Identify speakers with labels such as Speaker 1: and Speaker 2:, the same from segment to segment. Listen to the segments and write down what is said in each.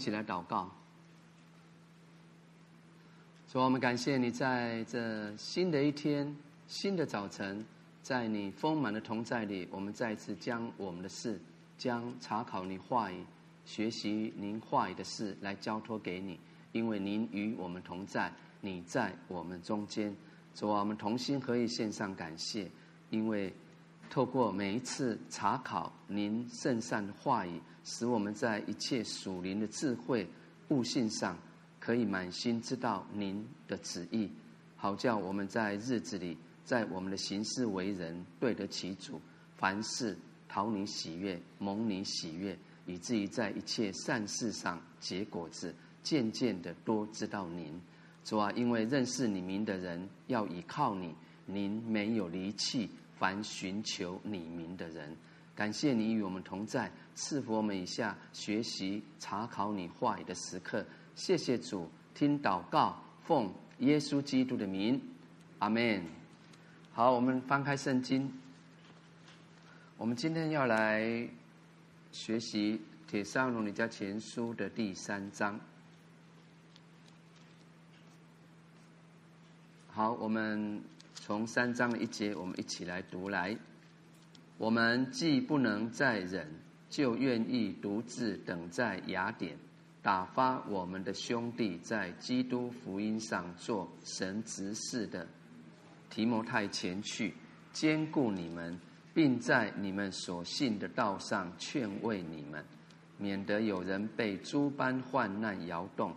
Speaker 1: 一起来祷告。主，我们感谢你在这新的一天、新的早晨，在你丰满的同在里，我们再次将我们的事、将查考你话语、学习您话语的事来交托给你，因为您与我们同在，你在我们中间。主啊，我们同心合意献上感谢，因为透过每一次查考您圣善的话语，使我们在一切属灵的智慧悟性上。可以满心知道您的旨意，好叫我们在日子里，在我们的行事为人对得起主，凡事讨你喜悦，蒙你喜悦，以至于在一切善事上结果子，渐渐的多知道您。主啊，因为认识你名的人要倚靠你，您没有离弃凡寻求你名的人。感谢你与我们同在，赐福我们以下学习查考你话语的时刻。谢谢主，听祷告，奉耶稣基督的名，阿门。好，我们翻开圣经，我们今天要来学习《帖撒罗尼迦前书》的第三章。好，我们从三章一节，我们一起来读来。我们既不能再忍，就愿意独自等在雅典。打发我们的兄弟在基督福音上做神执事的提摩太前去，兼顾你们，并在你们所信的道上劝慰你们，免得有人被诸般患难摇动。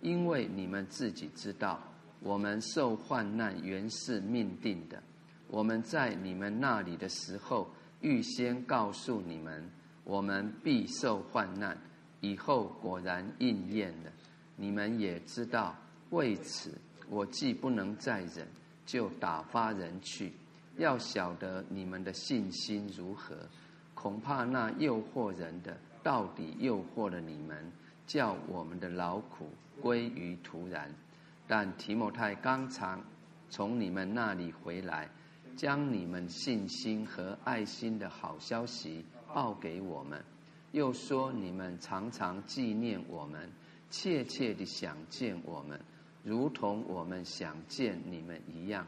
Speaker 1: 因为你们自己知道，我们受患难原是命定的。我们在你们那里的时候，预先告诉你们，我们必受患难。以后果然应验了，你们也知道。为此，我既不能再忍，就打发人去，要晓得你们的信心如何。恐怕那诱惑人的，到底诱惑了你们，叫我们的劳苦归于徒然。但提摩太刚常从你们那里回来，将你们信心和爱心的好消息报给我们。又说你们常常纪念我们，切切地想见我们，如同我们想见你们一样。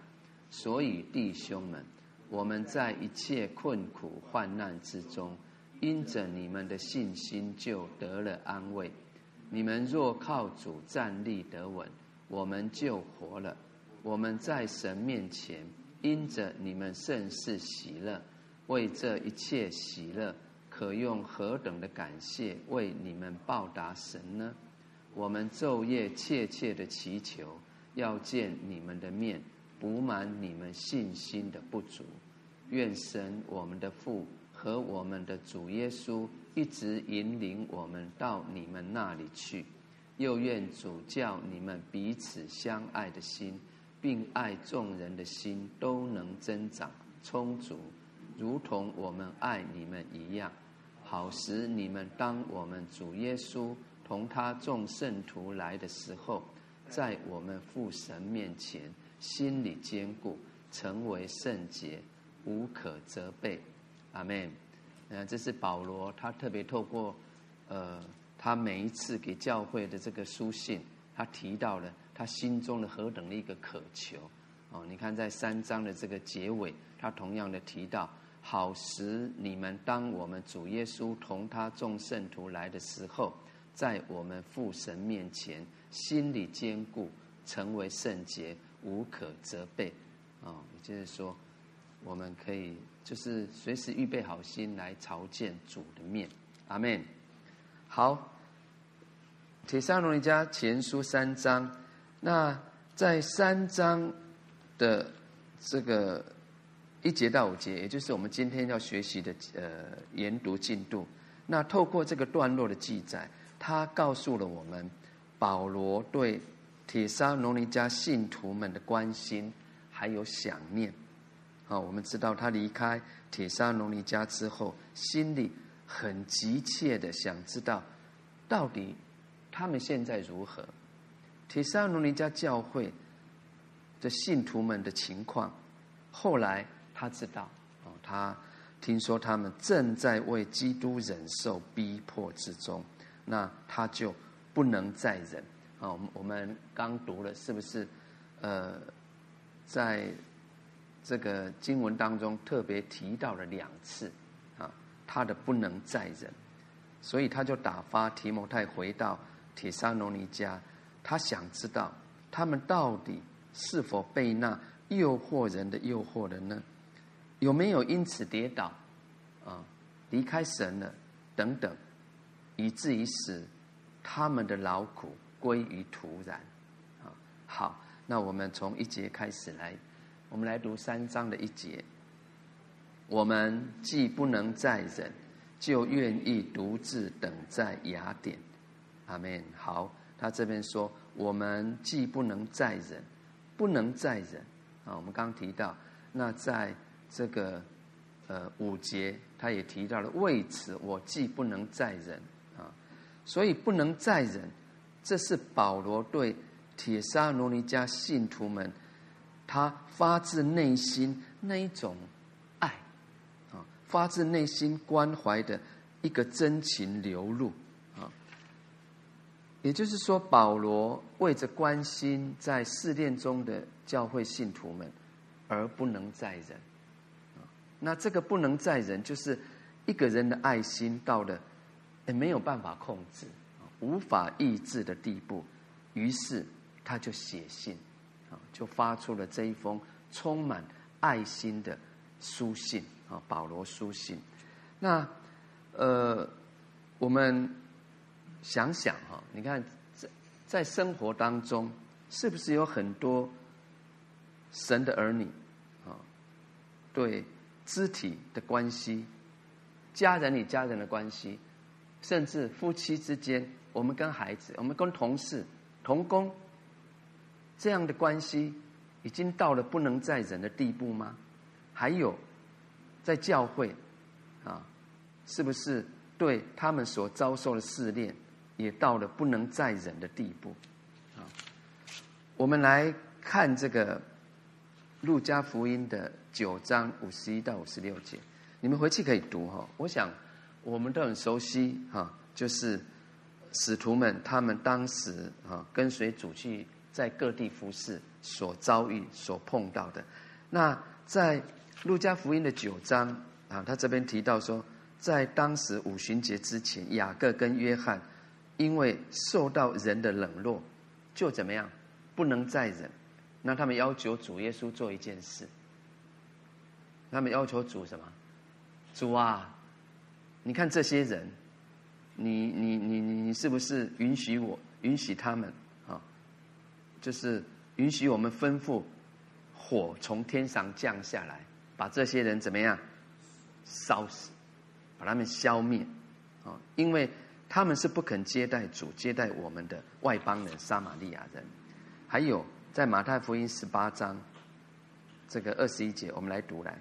Speaker 1: 所以弟兄们，我们在一切困苦患难之中，因着你们的信心就得了安慰。你们若靠主站立得稳，我们就活了。我们在神面前，因着你们甚是喜乐，为这一切喜乐。可用何等的感谢为你们报答神呢？我们昼夜切切的祈求，要见你们的面，补满你们信心的不足。愿神我们的父和我们的主耶稣一直引领我们到你们那里去。又愿主教你们彼此相爱的心，并爱众人的心都能增长充足，如同我们爱你们一样。好使你们当我们主耶稣同他众圣徒来的时候，在我们父神面前心里坚固，成为圣洁，无可责备。阿门。嗯，这是保罗，他特别透过呃，他每一次给教会的这个书信，他提到了他心中的何等的一个渴求。哦，你看在三章的这个结尾，他同样的提到。好使你们当我们主耶稣同他众圣徒来的时候，在我们父神面前心里坚固，成为圣洁，无可责备。哦，也就是说，我们可以就是随时预备好心来朝见主的面。阿门。好，帖撒罗尼迦前书三章，那在三章的这个。一节到五节，也就是我们今天要学习的呃研读进度。那透过这个段落的记载，他告诉了我们保罗对帖撒罗尼迦信徒们的关心还有想念。啊，我们知道他离开帖撒罗尼迦之后，心里很急切的想知道，到底他们现在如何？帖撒罗尼迦教会的信徒们的情况，后来。他知道，哦，他听说他们正在为基督忍受逼迫之中，那他就不能再忍啊。我们我们刚读了，是不是？呃，在这个经文当中特别提到了两次，他的不能再忍，所以他就打发提摩太回到帖撒罗尼迦，他想知道他们到底是否被那诱惑人的诱惑了呢？有没有因此跌倒啊？离开神了等等，以至于使他们的劳苦归于徒然啊！好，那我们从一节开始来，我们来读三章的一节。我们既不能再忍，就愿意独自等在雅典。阿门。好，他这边说，我们既不能再忍，不能再忍啊！我们刚提到，那在。这个呃五节，他也提到了，为此我既不能再忍啊，所以不能再忍，这是保罗对帖撒罗尼迦信徒们，他发自内心那一种，发自内心关怀的一个真情流露啊。也就是说，保罗为着关心在试炼中的教会信徒们，而不能再忍。那这个不能再忍，就是一个人的爱心到了没有办法控制、无法抑制的地步，于是他就写信，啊，就发出了这一封充满爱心的书信啊，保罗书信。那呃，我们想想哈，你看在在生活当中，是不是有很多神的儿女啊？对。肢体的关系，家人与家人的关系，甚至夫妻之间，我们跟孩子，我们跟同事、同工，这样的关系，已经到了不能再忍的地步吗？还有，在教会，啊，是不是对他们所遭受的试炼，也到了不能再忍的地步？啊，我们来看这个。路加福音的九章五十一到五十六节，你们回去可以读哈。我想我们都很熟悉哈，就是使徒们他们当时啊跟随主去在各地服侍所遭遇所碰到的。那在路加福音的九章啊，他这边提到说，在当时五旬节之前，雅各跟约翰因为受到人的冷落，就怎么样不能再忍。那他们要求主耶稣做一件事，他们要求主什么？主啊，你看这些人，你你你你你是不是允许我允许他们啊？就是允许我们吩咐火从天上降下来，把这些人怎么样烧死，把他们消灭啊？因为他们是不肯接待主、接待我们的外邦人撒玛利亚人，还有。在马太福音十八章，这个二十一节，我们来读来。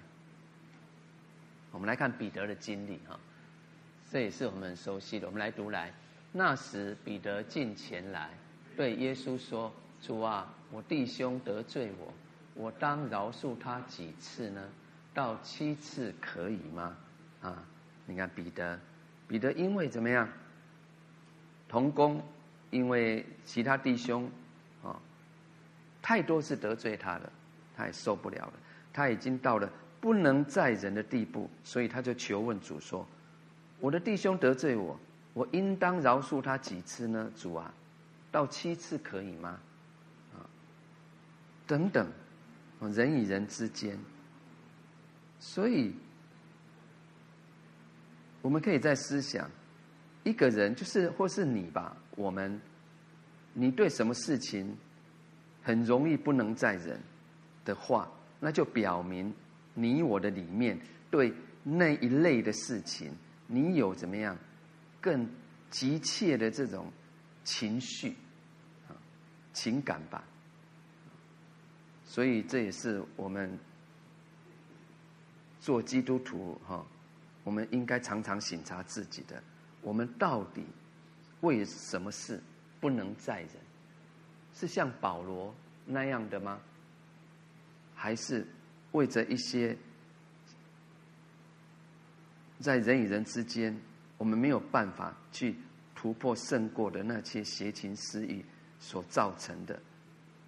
Speaker 1: 我们来看彼得的经历哈，这也是我们很熟悉的。我们来读来。那时彼得近前来，对耶稣说：“主啊，我弟兄得罪我，我当饶恕他几次呢？到七次可以吗？”啊，你看彼得，彼得因为怎么样？同工，因为其他弟兄。啊太多次得罪他了，他也受不了了。他已经到了不能再忍的地步，所以他就求问主说：“我的弟兄得罪我，我应当饶恕他几次呢？主啊，到七次可以吗？”啊，等等，人与人之间，所以我们可以在思想，一个人就是或是你吧，我们，你对什么事情？很容易不能再忍的话，那就表明你我的里面对那一类的事情，你有怎么样更急切的这种情绪啊情感吧。所以这也是我们做基督徒哈，我们应该常常省察自己的，我们到底为什么事不能再忍？是像保罗那样的吗？还是为着一些在人与人之间，我们没有办法去突破胜过的那些邪情私欲所造成的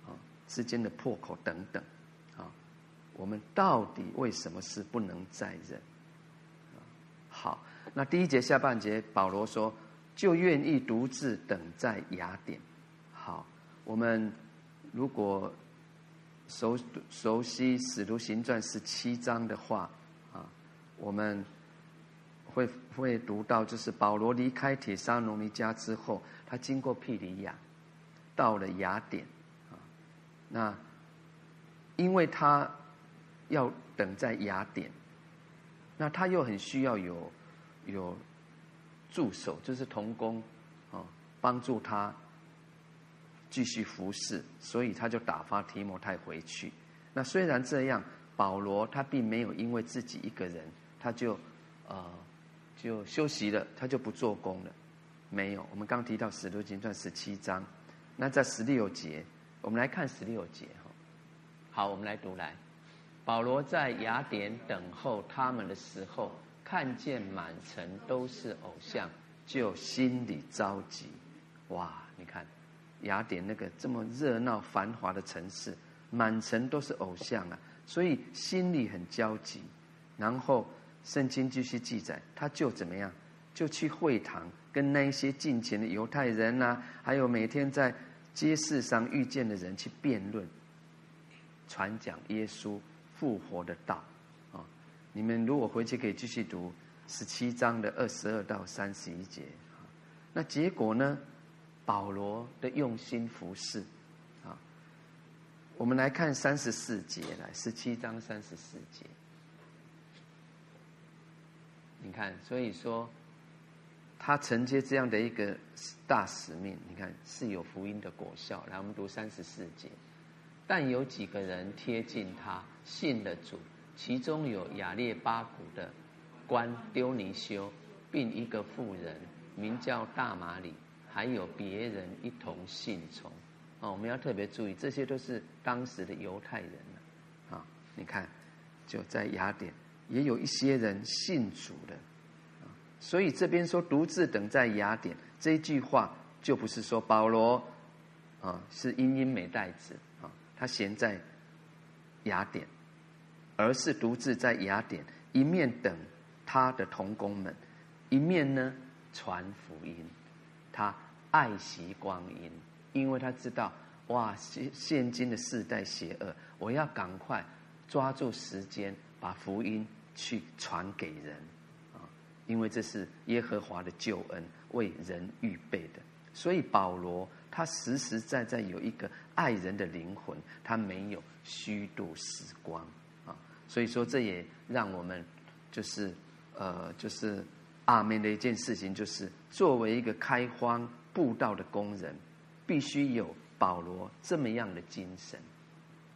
Speaker 1: 啊之间的破口等等，我们到底为什么是不能再忍？好，那第一节下半节，保罗说，就愿意独自等在雅典。好，我们如果熟熟悉《使徒行传》十七章的话啊，我们。会会读到，就是保罗离开帖撒罗尼家之后，他经过庇里亚，到了雅典，啊，那因为他要等在雅典，那他又很需要有有助手，就是童工，啊，帮助他继续服侍，所以他就打发提摩太回去。那虽然这样，保罗他并没有因为自己一个人，他就呃。就休息了，他就不做工了。没有，我们刚提到《使徒行传》十七章，那在十六节，我们来看十六节哈。好，我们来读来。保罗在雅典等候他们的时候，看见满城都是偶像，就心里着急。哇，你看雅典那个这么热闹繁华的城市，满城都是偶像啊，所以心里很焦急。然后。圣经继续记载，他就怎么样，就去会堂跟那些敬虔的犹太人呐、还有每天在街市上遇见的人去辩论，传讲耶稣复活的道啊。你们如果回去可以继续读十七章的二十二到三十一节。那结果呢？保罗的用心服侍啊。我们来看三十四节，来十七章三十四节。你看，所以说，他承接这样的一个大使命，你看是有福音的果效。来，我们读三十四节。但有几个人贴近他，信了主，其中有亚列巴谷的官丢尼修，并一个妇人名叫大马里，还有别人一同信从。哦，我们要特别注意，这些都是当时的犹太人啊。你看，就在雅典。也有一些人信主的，所以这边说独自等在雅典这一句话，就不是说保罗啊是英英美代子，他闲在雅典，而是独自在雅典，一面等他的同工们，一面呢传福音，他爱惜光阴，因为他知道哇现现今的世代邪恶，我要赶快抓住时间把福音。去传给人，啊，因为这是耶和华的救恩，为人预备的。所以保罗他实实在在有一个爱人的灵魂，他没有虚度时光啊。所以说，这也让我们就是呃，就是阿门的一件事情，就是作为一个开荒布道的工人，必须有保罗这么样的精神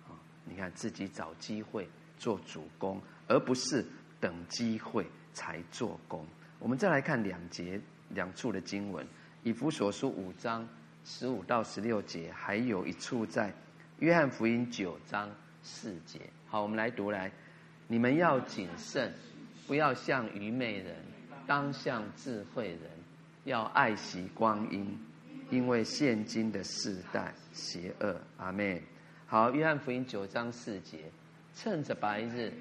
Speaker 1: 啊。你看自己找机会做主工。而不是等机会才做工。我们再来看两节两处的经文，以弗所书五章十五到十六节，还有一处在约翰福音九章四节。好，我们来读来，你们要谨慎，不要像愚昧人，当像智慧人，要爱惜光阴，因为现今的世代邪恶。阿门。好，约翰福音九章四节，趁着白日。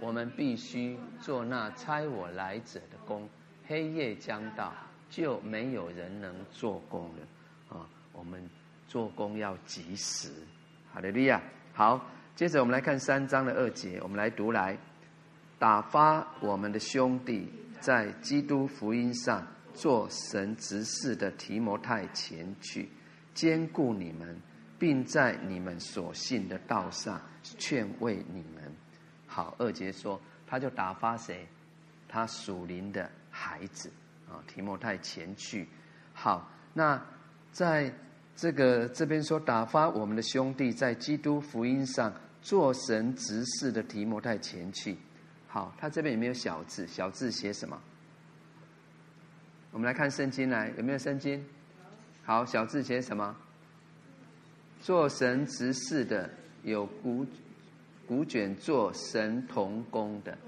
Speaker 1: 我们必须做那差我来者的工，黑夜将到，就没有人能做工了。我们做工要及时。哈利路亚。好，接着我们来看三章的二节，我们来读来，打发我们的兄弟在基督福音上做神执事的提摩太前去，兼顾你们，并在你们所信的道上劝慰你们。好，二节说，他就打发谁？他属灵的孩子啊，提摩太前去。好，那在这个这边说，打发我们的兄弟在基督福音上做神执事的提摩太前去。好，他这边有没有小字？小字写什么？我们来看圣经来，有没有圣经？好，小字写什么？做神执事的有古。古卷做神同工的，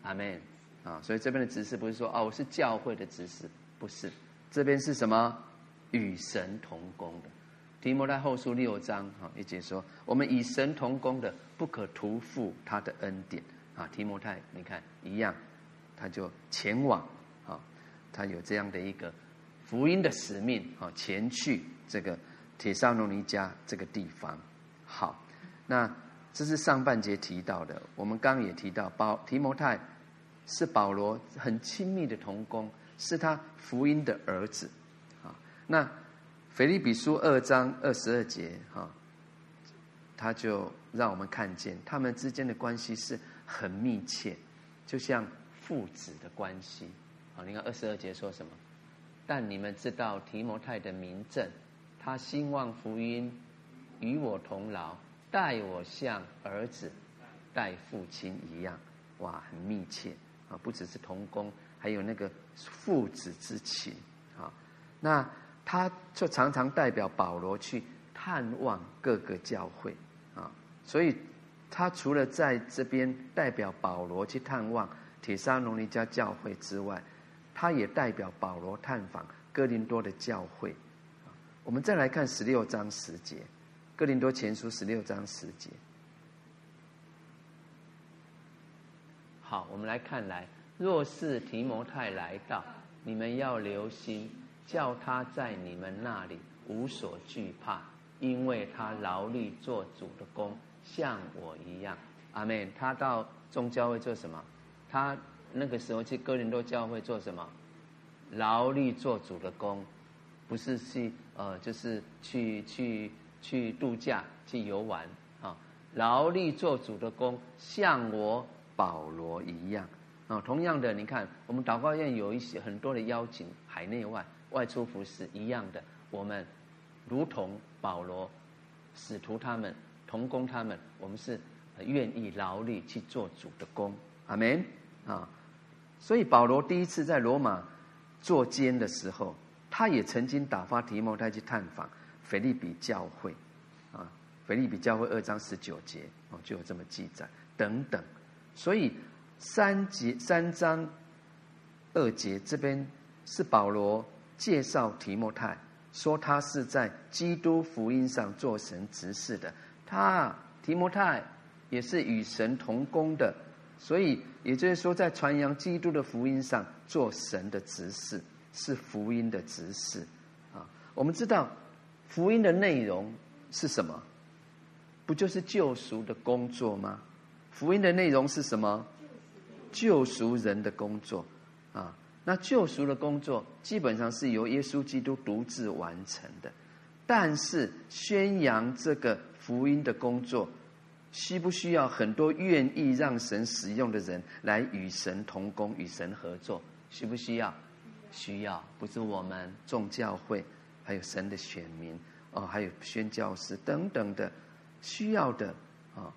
Speaker 1: 阿门啊！所以这边的执事不是说哦，我是教会的执事，不是这边是什么？与神同工的。提摩太后书六章哈一节说：我们与神同工的，不可徒负他的恩典啊。提摩太，你看一样，他就前往啊，他有这样的一个福音的使命啊，前去这个帖撒罗尼迦这个地方。好，那这是上半节提到的。我们刚刚也提到，保提摩太是保罗很亲密的同工，是他福音的儿子啊。那腓立比书二章二十二节哈，他就让我们看见他们之间的关系是很密切，就像父子的关系。好，你看二十二节说什么？但你们知道提摩太的明证，他兴旺福音，与我同劳，待我像儿子待父亲一样。哇，很密切啊！不只是同工，还有那个父子之情啊。那。他就常常代表保罗去探望各个教会啊，所以他除了在这边代表保罗去探望帖撒罗尼迦教会之外，他也代表保罗探访哥林多的教会。我们再来看十六章十节，哥林多前书十六章十节。好，我们来看来，若是提摩太来到，你们要留心。叫他在你们那里无所惧怕，因为他劳力做主的工，像我一样。阿门。他到众教会做什么？他那个时候去哥林多教会做什么？劳力做主的工，不是去呃，就是去去去度假、去游玩啊。劳力做主的工，像我保罗一样啊。同样的，你看我们祷告院有一些很多的邀请，海内外。外出服侍一样的，我们如同保罗、使徒他们同工，他们我们是愿意劳力去做主的工，阿门啊！所以保罗第一次在罗马做监的时候，他也曾经打发提摩太去探访腓利比教会啊，腓利比教会二章十九节哦，就有这么记载等等。所以三节三章二节这边是保罗。介绍提摩太，说他是在基督福音上做神执事的。他提摩太也是与神同工的，所以也就是说，在传扬基督的福音上做神的执事，是福音的执事。啊，我们知道福音的内容是什么？不就是救赎的工作吗？福音的内容是什么？救赎人的工作啊。那救赎的工作基本上是由耶稣基督独自完成的，但是宣扬这个福音的工作，需不需要很多愿意让神使用的人来与神同工、与神合作？需不需要？需要，不是我们众教会，还有神的选民哦，还有宣教师等等的需要的啊，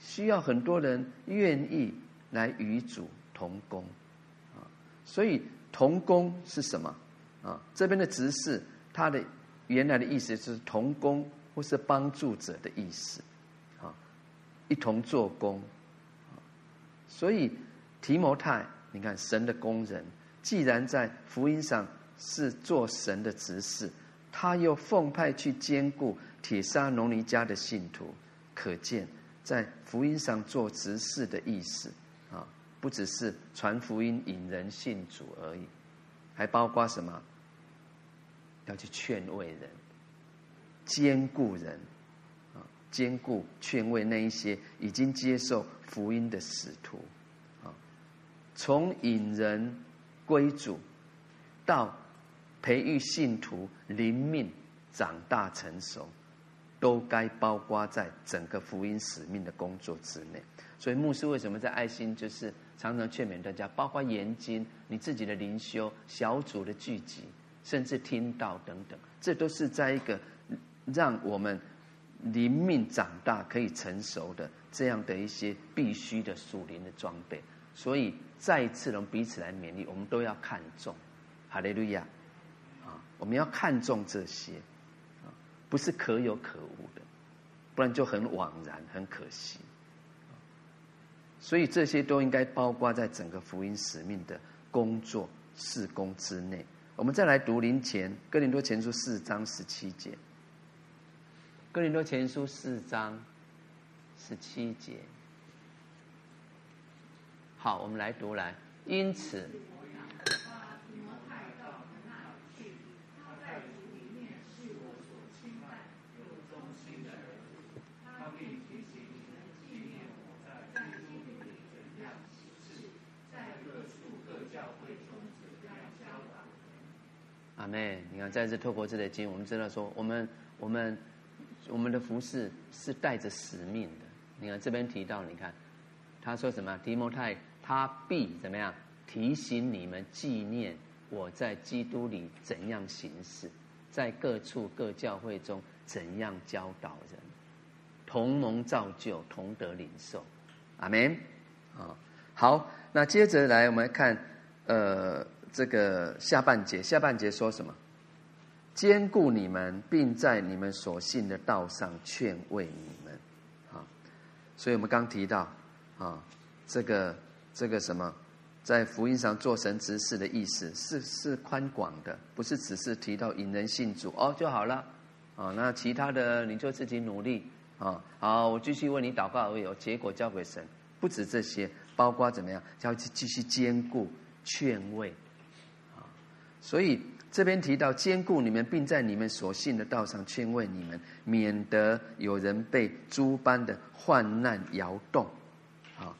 Speaker 1: 需要很多人愿意来与主同工。所以同工是什么？啊，这边的执事，他的原来的意思是同工或是帮助者的意思，啊，一同做工。所以提摩太，你看神的工人，既然在福音上是做神的执事，他又奉派去兼顾铁沙农尼迦的信徒，可见在福音上做执事的意思。不只是传福音引人信主而已，还包括什么？要去劝慰人、兼顾人，啊，兼顾劝慰那一些已经接受福音的使徒，啊，从引人归主到培育信徒灵命长大成熟，都该包括在整个福音使命的工作之内。所以牧师为什么在爱心就是？常常劝勉大家，包括研经、你自己的灵修小组的聚集，甚至听道等等，这都是在一个让我们灵命长大、可以成熟的这样的一些必须的属灵的装备。所以再一次，我们彼此来勉励，我们都要看重。哈利路亚！啊，我们要看重这些，啊，不是可有可无的，不然就很枉然、很可惜。所以这些都应该包括在整个福音使命的工作事工之内。我们再来读林前哥林多前书四章十七节。哥林多前书四章十七节。好，我们来读来。因此。阿妹，你看，在这透过这类经，我们知道说，我们我们我们的服侍是带着使命的。你看这边提到，你看他说什么？提摩太他必怎么样提醒你们纪念我在基督里怎样行事，在各处各教会中怎样教导人，同蒙造就，同得领受。阿门。啊，好，那接着来我们看，呃。这个下半节，下半节说什么？兼顾你们，并在你们所信的道上劝慰你们。啊，所以我们刚提到啊，这个这个什么，在福音上做神执事的意思是是宽广的，不是只是提到引人信主哦就好了啊。那其他的你就自己努力啊。好，我继续为你祷告而已，结果交给神。不止这些，包括怎么样，要去继续兼顾劝慰。所以这边提到坚固你们，并在你们所信的道上劝慰你们，免得有人被诸般的患难摇动。啊，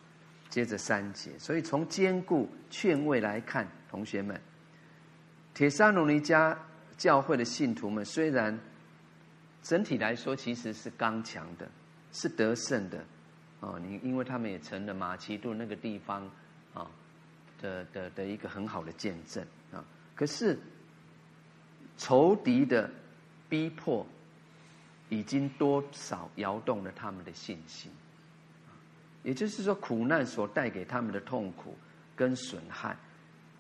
Speaker 1: 接着三节，所以从坚固劝慰来看，同学们，帖撒罗尼迦教会的信徒们，虽然整体来说其实是刚强的，是得胜的，啊，你因为他们也成了马其顿那个地方啊的的的一个很好的见证。可是，仇敌的逼迫已经多少摇动了他们的信心，也就是说，苦难所带给他们的痛苦跟损害，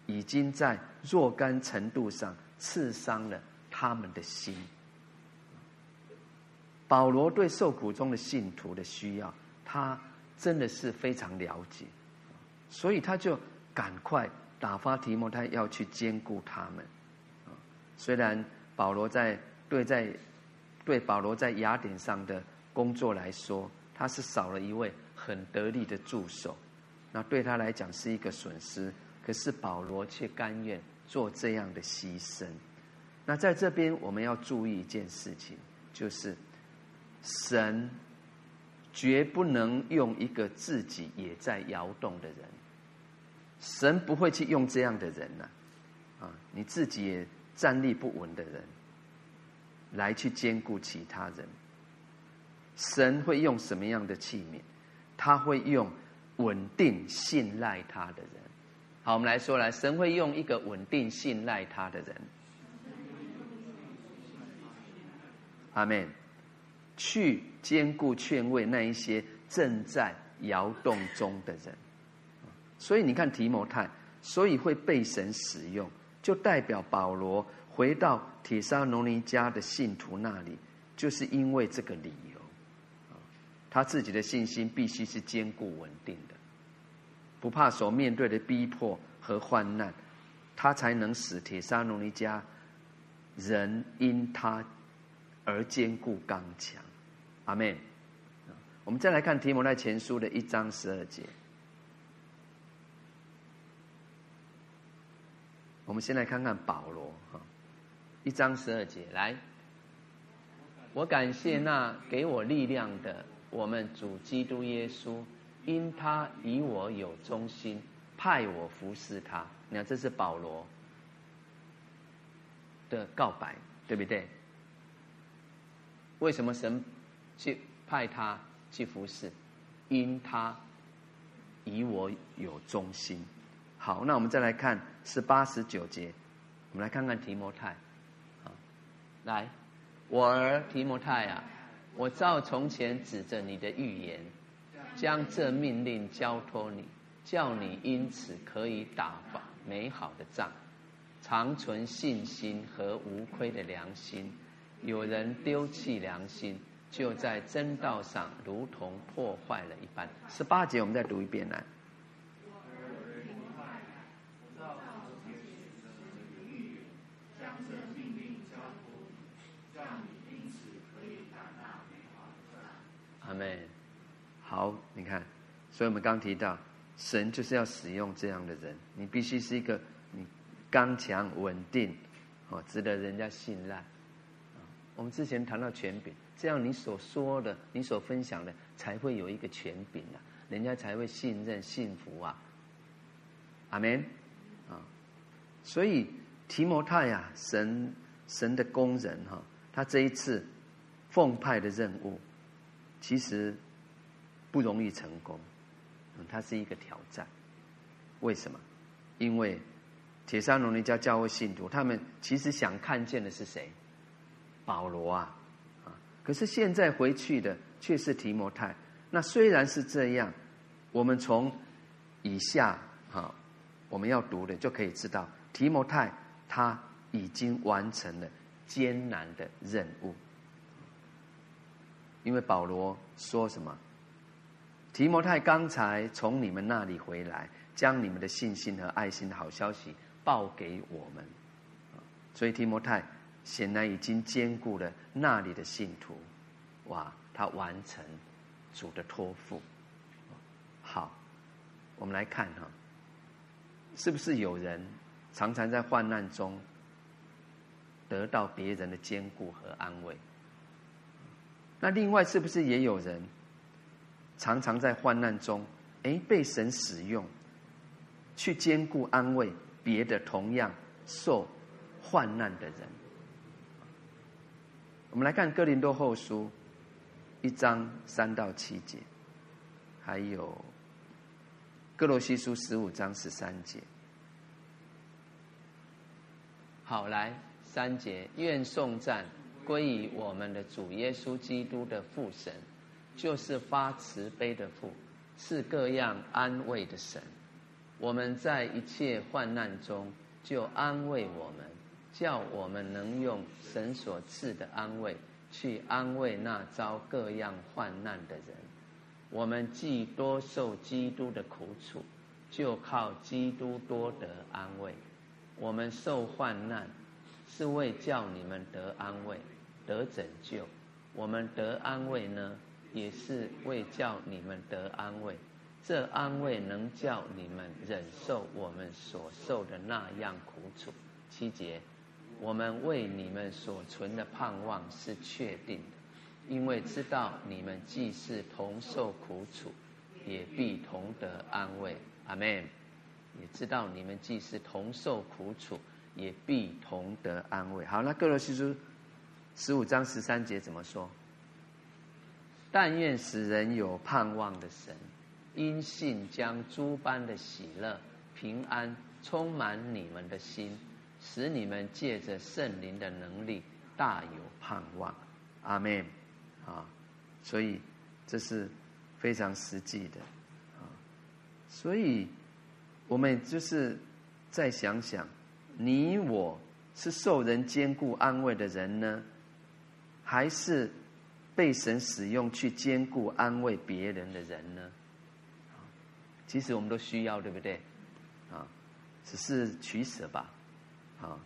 Speaker 1: 已经在若干程度上刺伤了他们的心。保罗对受苦中的信徒的需要，他真的是非常了解，所以他就赶快。打发提摩太要去兼顾他们，啊，虽然保罗在对在对保罗在雅典上的工作来说，他是少了一位很得力的助手，那对他来讲是一个损失。可是保罗却甘愿做这样的牺牲。那在这边我们要注意一件事情，就是神绝不能用一个自己也在摇动的人。神不会去用这样的人呐，啊，你自己站立不稳的人，来去兼顾其他人。神会用什么样的器皿？他会用稳定信赖他的人。好，我们来说来，神会用一个稳定信赖他的人。阿门。去兼顾劝慰那一些正在摇动中的人。所以你看提摩太，所以会被神使用，就代表保罗回到帖撒罗尼迦的信徒那里，就是因为这个理由。他自己的信心必须是坚固稳定的，不怕所面对的逼迫和患难，他才能使帖撒罗尼迦人因他而坚固刚强。阿门。我们再来看提摩太前书的一章十二节。我们先来看看保罗哈，一章十二节来，我感谢那给我力量的我们主基督耶稣，因他以我有忠心，派我服侍他。你看，这是保罗的告白，对不对？为什么神去派他去服侍？因他以我有忠心。好，那我们再来看是八、十九节，我们来看看提摩太。啊，来，我儿提摩太啊，我照从前指着你的预言，将这命令交托你，叫你因此可以打发美好的仗，长存信心和无亏的良心。有人丢弃良心，就在真道上如同破坏了一般。十八节，我们再读一遍来。好，你看所以我们刚提到，神就是要使用这样的人，你必须是一个你刚强稳定，哦，值得人家信赖。我们之前谈到权柄，这样你所说的、你所分享的，才会有一个权柄啊，人家才会信任、信服啊。阿门啊！所以提摩太啊，神神的工人哈，他这一次奉派的任务，其实不容易成功。它是一个挑战，为什么？因为帖撒罗尼迦教会信徒，他们其实想看见的是谁？保罗啊，啊！可是现在回去的却是提摩太。那虽然是这样，我们从以下哈，我们要读的就可以知道，提摩太他已经完成了艰难的任务。因为保罗说什么？提摩太刚才从你们那里回来，将你们的信心和爱心的好消息报给我们。所以提摩太显然已经兼顾了那里的信徒，哇，他完成主的托付。好，我们来看哈，是不是有人常常在患难中得到别人的坚固和安慰？那另外是不是也有人？常常在患难中，哎，被神使用，去兼顾安慰别的同样受患难的人。我们来看哥林多后书一章三到七节，还有哥罗西书十五章十三节。好，来三节，愿颂赞归于我们的主耶稣基督的父神。就是发慈悲的父，是各样安慰的神。我们在一切患难中，就安慰我们，叫我们能用神所赐的安慰，去安慰那遭各样患难的人。我们既多受基督的苦楚，就靠基督多得安慰。我们受患难，是为叫你们得安慰、得拯救。我们得安慰呢？也是为叫你们得安慰，这安慰能叫你们忍受我们所受的那样苦楚。七节，我们为你们所存的盼望是确定的，因为知道你们既是同受苦楚，也必同得安慰。阿门。也知道你们既是同受苦楚，也必同得安慰。好，那各罗西书十五章十三节怎么说？但愿使人有盼望的神，因信将诸般的喜乐、平安充满你们的心，使你们借着圣灵的能力大有盼望。阿门。啊，所以这是非常实际的啊。所以我们就是再想想，你我是受人兼顾安慰的人呢，还是？被神使用去坚固安慰别人的人呢？其实我们都需要，对不对？啊，只是取舍吧。啊，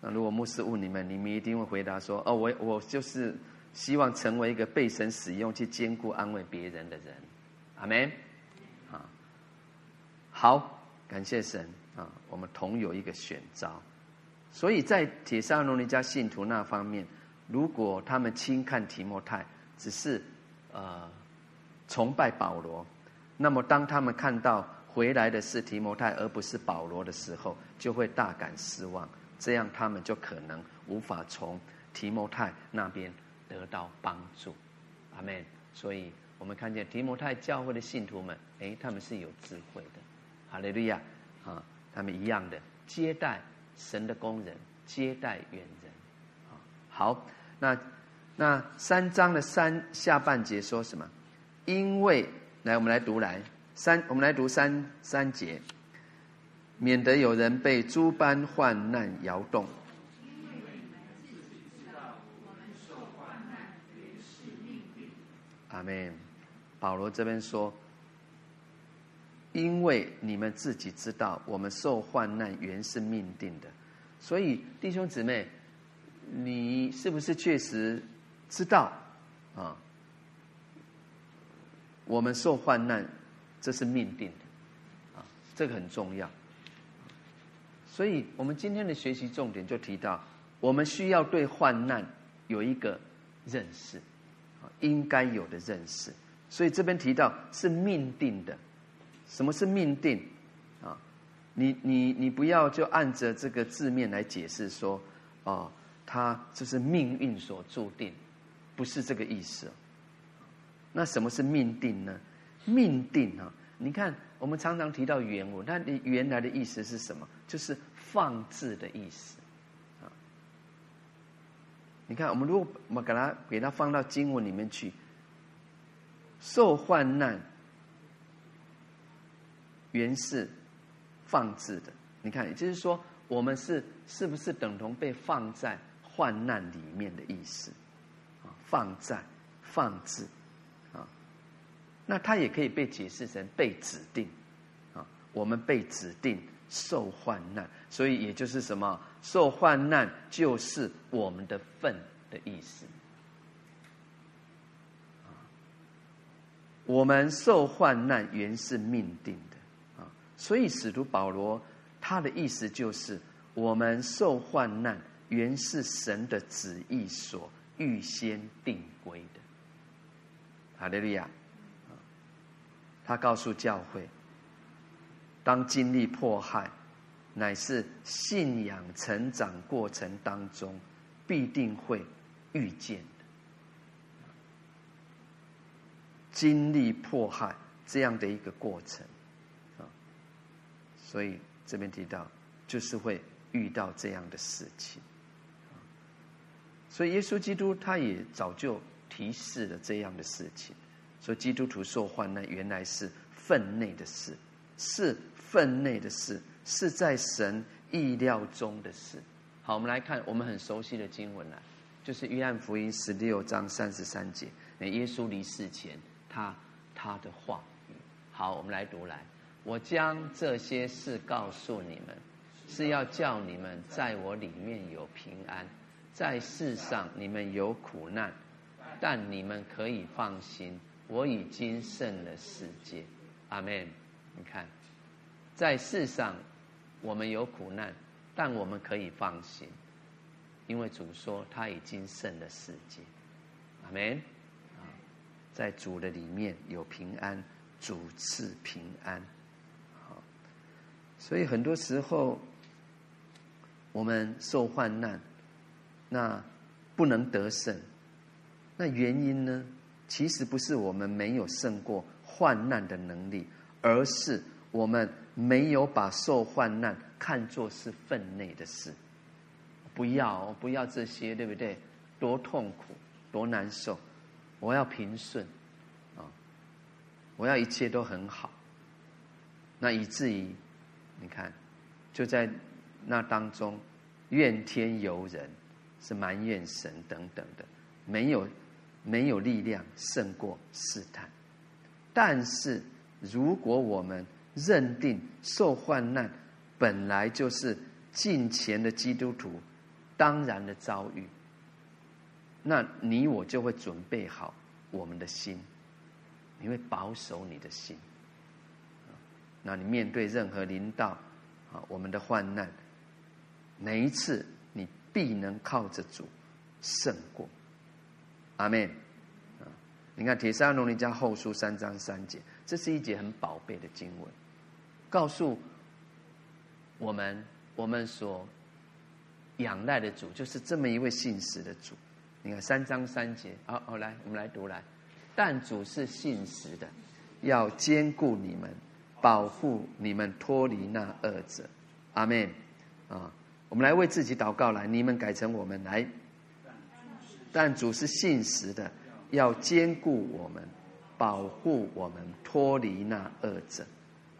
Speaker 1: 那如果牧师问你们，你们一定会回答说：“哦，我我就是希望成为一个被神使用去坚固安慰别人的人。”阿门。啊，好，感谢神啊，我们同有一个选召。所以在帖撒罗尼加信徒那方面，如果他们轻看提摩太，只是，呃，崇拜保罗。那么，当他们看到回来的是提摩太，而不是保罗的时候，就会大感失望。这样，他们就可能无法从提摩太那边得到帮助。阿门。所以我们看见提摩太教会的信徒们，哎，他们是有智慧的。哈利路亚啊，他们一样的接待神的工人，接待远人。啊，好，那。那三章的三下半节说什么？因为来，我们来读来三，我们来读三三节，免得有人被诸般患难摇动。阿门。保罗这边说，因为你们自己知道，我们受患难原是命定的。所以弟兄姊妹，你是不是确实？知道，啊，我们受患难，这是命定的，啊，这个很重要。所以我们今天的学习重点就提到，我们需要对患难有一个认识，啊，应该有的认识。所以这边提到是命定的，什么是命定？啊，你你你不要就按着这个字面来解释说，哦，它就是命运所注定，不是这个意思。那什么是命定呢？命定啊，你看。我们常常提到原文，那你原来的意思是什么？就是放置的意思啊。你看，我们如果我们给它给它放到经文里面去，受患难原是放置的。你看，也就是说，我们是是不是等同被放在患难里面的意思啊？放在放置。啊那它也可以被解释成被指定，啊，我们被指定受患难，所以也就是什么，受患难就是我们的份的意思。啊我们受患难原是命定的，啊，所以使徒保罗他的意思就是，我们受患难原是神的旨意所预先定规的。哈利路亚。他告诉教会，当经历迫害，乃是信仰成长过程当中必定会遇见的。经历迫害这样的一个过程，啊，所以这边提到，就是会遇到这样的事情。所以耶稣基督他也早就提示了这样的事情。说基督徒受患难，原来是分内的事，是分内的事，是在神意料中的事。好，我们来看我们很熟悉的经文了，就是约翰福音十六章三十三节。那耶稣离世前，他他的话语。好，我们来读来。我将这些事告诉你们，是要叫你们在我里面有平安。在世上你们有苦难，但你们可以放心。我已经胜了世界，阿门。你看，在世上我们有苦难，但我们可以放心，因为主说他已经胜了世界，阿门。啊，在主的里面有平安，主赐平安。好，所以很多时候我们受患难，那不能得胜，那原因呢？其实不是我们没有胜过患难的能力，而是我们没有把受患难看作是分内的事。不要，不要这些，对不对？多痛苦，多难受！我要平顺，啊，我要一切都很好。那以至于，你看，就在那当中，怨天尤人，是埋怨神等等的，没有。没有力量胜过试探，但是如果我们认定受患难本来就是近前的基督徒当然的遭遇，那你我就会准备好我们的心，你会保守你的心，那你面对任何临到啊我们的患难，每一次必能靠着主胜过。阿门。啊，你看《帖撒罗尼迦后书》三章三节，这是一节很宝贝的经文，告诉我们，我们所仰赖的主就是这么一位信实的主。你看三章三节，好好来，我们来读来。但主是信实的，要兼顾你们，保护你们脱离那恶者。阿门。啊，我们来为自己祷告来，你们改成我们来。但主是信实的，要坚固我们，保护我们，脱离那恶者。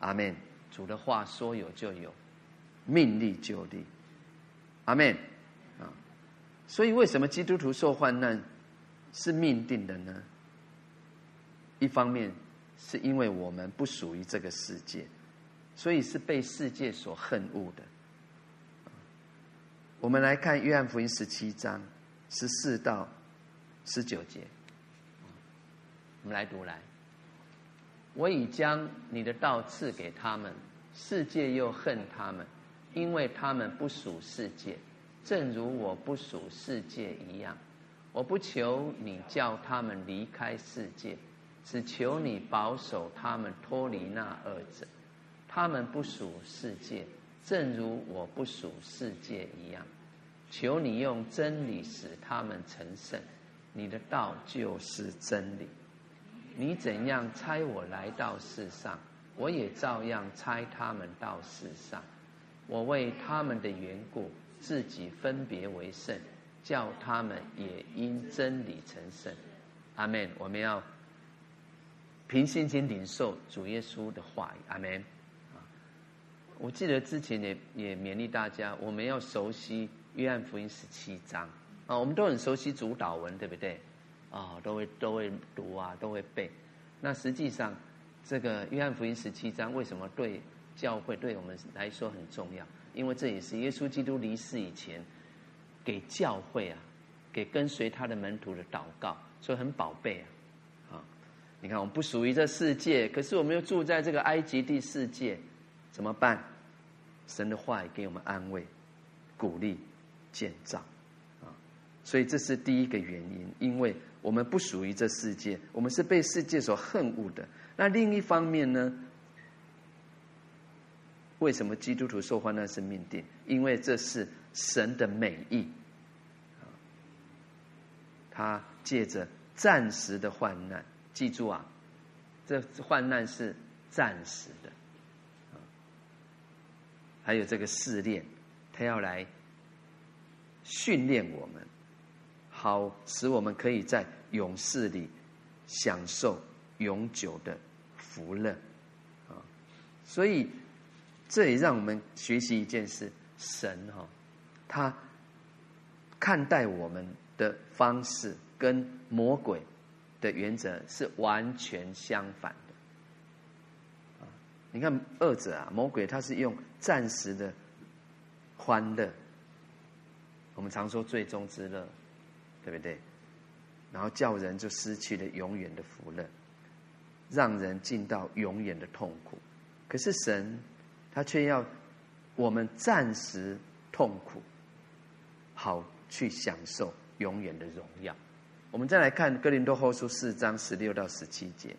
Speaker 1: 阿门。主的话说有就有，命立就立。阿门。啊，所以为什么基督徒受患难是命定的呢？一方面是因为我们不属于这个世界，所以是被世界所恨恶的。我们来看约翰福音十七章。十四到十九节，我们来读来。我已将你的道赐给他们，世界又恨他们，因为他们不属世界，正如我不属世界一样。我不求你叫他们离开世界，只求你保守他们脱离那恶者。他们不属世界，正如我不属世界一样。求你用真理使他们成圣，你的道就是真理。你怎样猜我来到世上，我也照样猜他们到世上。我为他们的缘故，自己分别为圣，叫他们也因真理成圣。阿门。我们要凭信心领受主耶稣的话语。阿门。我记得之前也也勉励大家，我们要熟悉约翰福音十七章啊，我们都很熟悉主祷文，对不对？啊，都会都会读啊，都会背。那实际上，这个约翰福音十七章为什么对教会对我们来说很重要？因为这也是耶稣基督离世以前给教会啊，给跟随他的门徒的祷告，所以很宝贝啊。啊，你看，我们不属于这世界，可是我们又住在这个埃及地世界。怎么办？神的话语给我们安慰、鼓励、建造，啊，所以这是第一个原因，因为我们不属于这世界，我们是被世界所恨恶的。那另一方面呢？为什么基督徒受患难是命定？因为这是神的美意，啊，他借着暂时的患难，记住啊，这患难是暂时的。还有这个试炼，他要来训练我们，好使我们可以在永世里享受永久的福乐啊！所以这也让我们学习一件事：神哈，他看待我们的方式跟魔鬼的原则是完全相反的。你看二者啊，魔鬼他是用暂时的欢乐，我们常说最终之乐，对不对？然后叫人就失去了永远的福乐，让人进到永远的痛苦。可是神他却要我们暂时痛苦，好去享受永远的荣耀。我们再来看哥林多后书四章十六到十七节。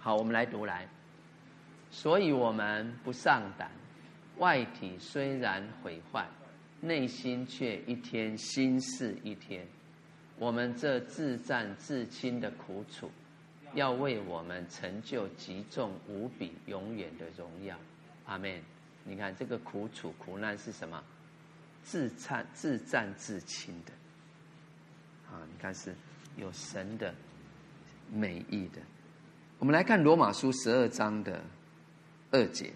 Speaker 1: 好，我们来读来。所以我们不上胆，外体虽然毁坏，内心却一天新事一天。我们这自战自轻的苦楚，要为我们成就极重无比永远的荣耀。阿门。你看这个苦楚苦难是什么？自战自战自轻的。啊，你看是有神的美意的。我们来看罗马书十二章的。二节，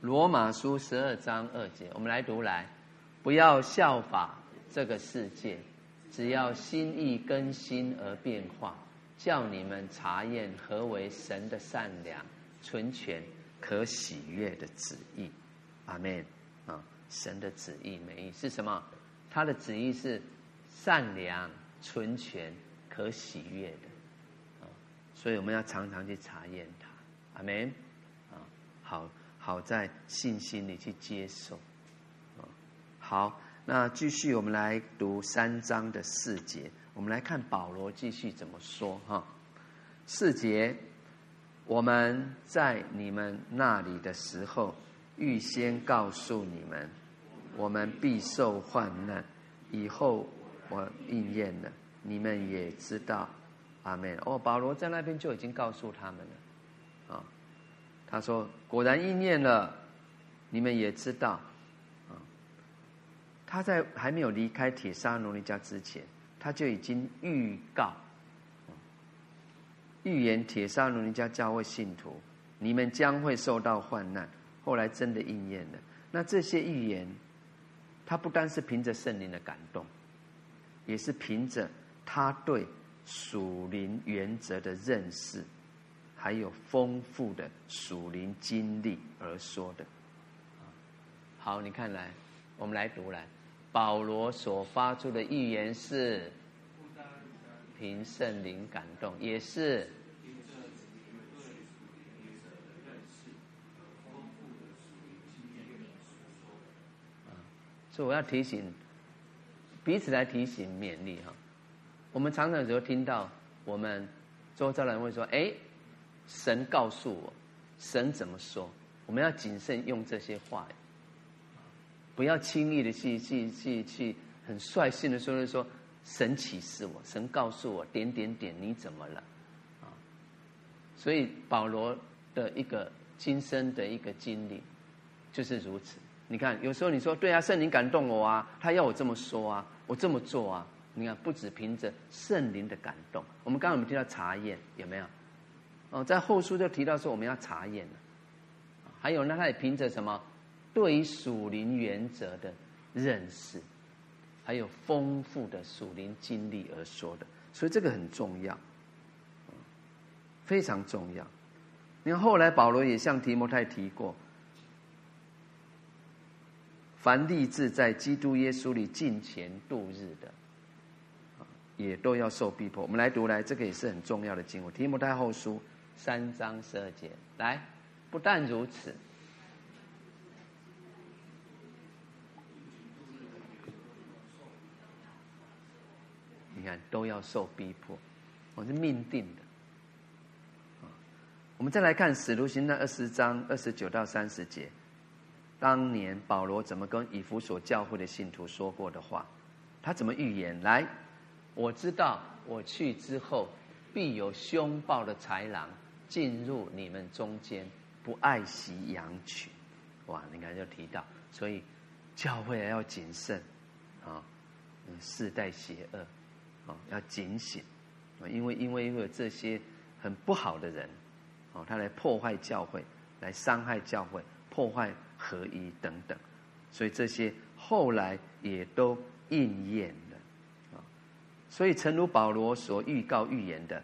Speaker 1: 罗马书十二章二节，我们来读来，不要效法这个世界，只要心意更新而变化，叫你们查验何为神的善良、纯全、可喜悦的旨意。阿门啊！神的旨意美意是什么？他的旨意是善良、纯全、可喜悦的。所以我们要常常去查验它，阿门，啊，好好在信心里去接受，啊，好，那继续我们来读三章的四节，我们来看保罗继续怎么说哈，四节，我们在你们那里的时候，预先告诉你们，我们必受患难，以后我应验了，你们也知道。阿门。哦，保罗在那边就已经告诉他们了，啊，他说果然应验了，你们也知道，啊，他在还没有离开铁沙奴尼迦之前，他就已经预告，预言铁沙奴尼迦教会信徒，你们将会受到患难。后来真的应验了。那这些预言，他不单是凭着圣灵的感动，也是凭着他对。属灵原则的认识，还有丰富的属灵经历而说的。好，你看来，我们来读来，保罗所发出的预言是：凭圣灵感动，也是。所以我要提醒，彼此来提醒勉励哈。我们常常有时候听到我们周遭人会说：“哎，神告诉我，神怎么说？”我们要谨慎用这些话，不要轻易的去去去去很率性的说说神启示我，神告诉我点点点，你怎么了？啊，所以保罗的一个今生的一个经历就是如此。你看，有时候你说对啊，圣灵感动我啊，他要我这么说啊，我这么做啊。你看，不只凭着圣灵的感动，我们刚刚有没有提到查验，有没有？哦，在后书就提到说我们要查验了。还有呢，他也凭着什么？对于属灵原则的认识，还有丰富的属灵经历而说的，所以这个很重要，非常重要。你看后来保罗也向提摩太提过。凡立志在基督耶稣里敬虔度日的，也都要受逼迫。我们来读来，这个也是很重要的经文。提摩太后书三章十二节，来，不但如此，你看都要受逼迫，我是命定的。我们再来看使徒行传二十章二十九到三十节。当年保罗怎么跟以弗所教会的信徒说过的话？他怎么预言？来，我知道我去之后，必有凶暴的豺狼进入你们中间，不爱惜羊群。哇，你看就提到，所以教会要谨慎啊，世代邪恶啊，要警醒啊，因为因为因为这些很不好的人啊，他来破坏教会，来伤害教会，破坏。合一等等，所以这些后来也都应验了。所以，诚如保罗所预告预言的，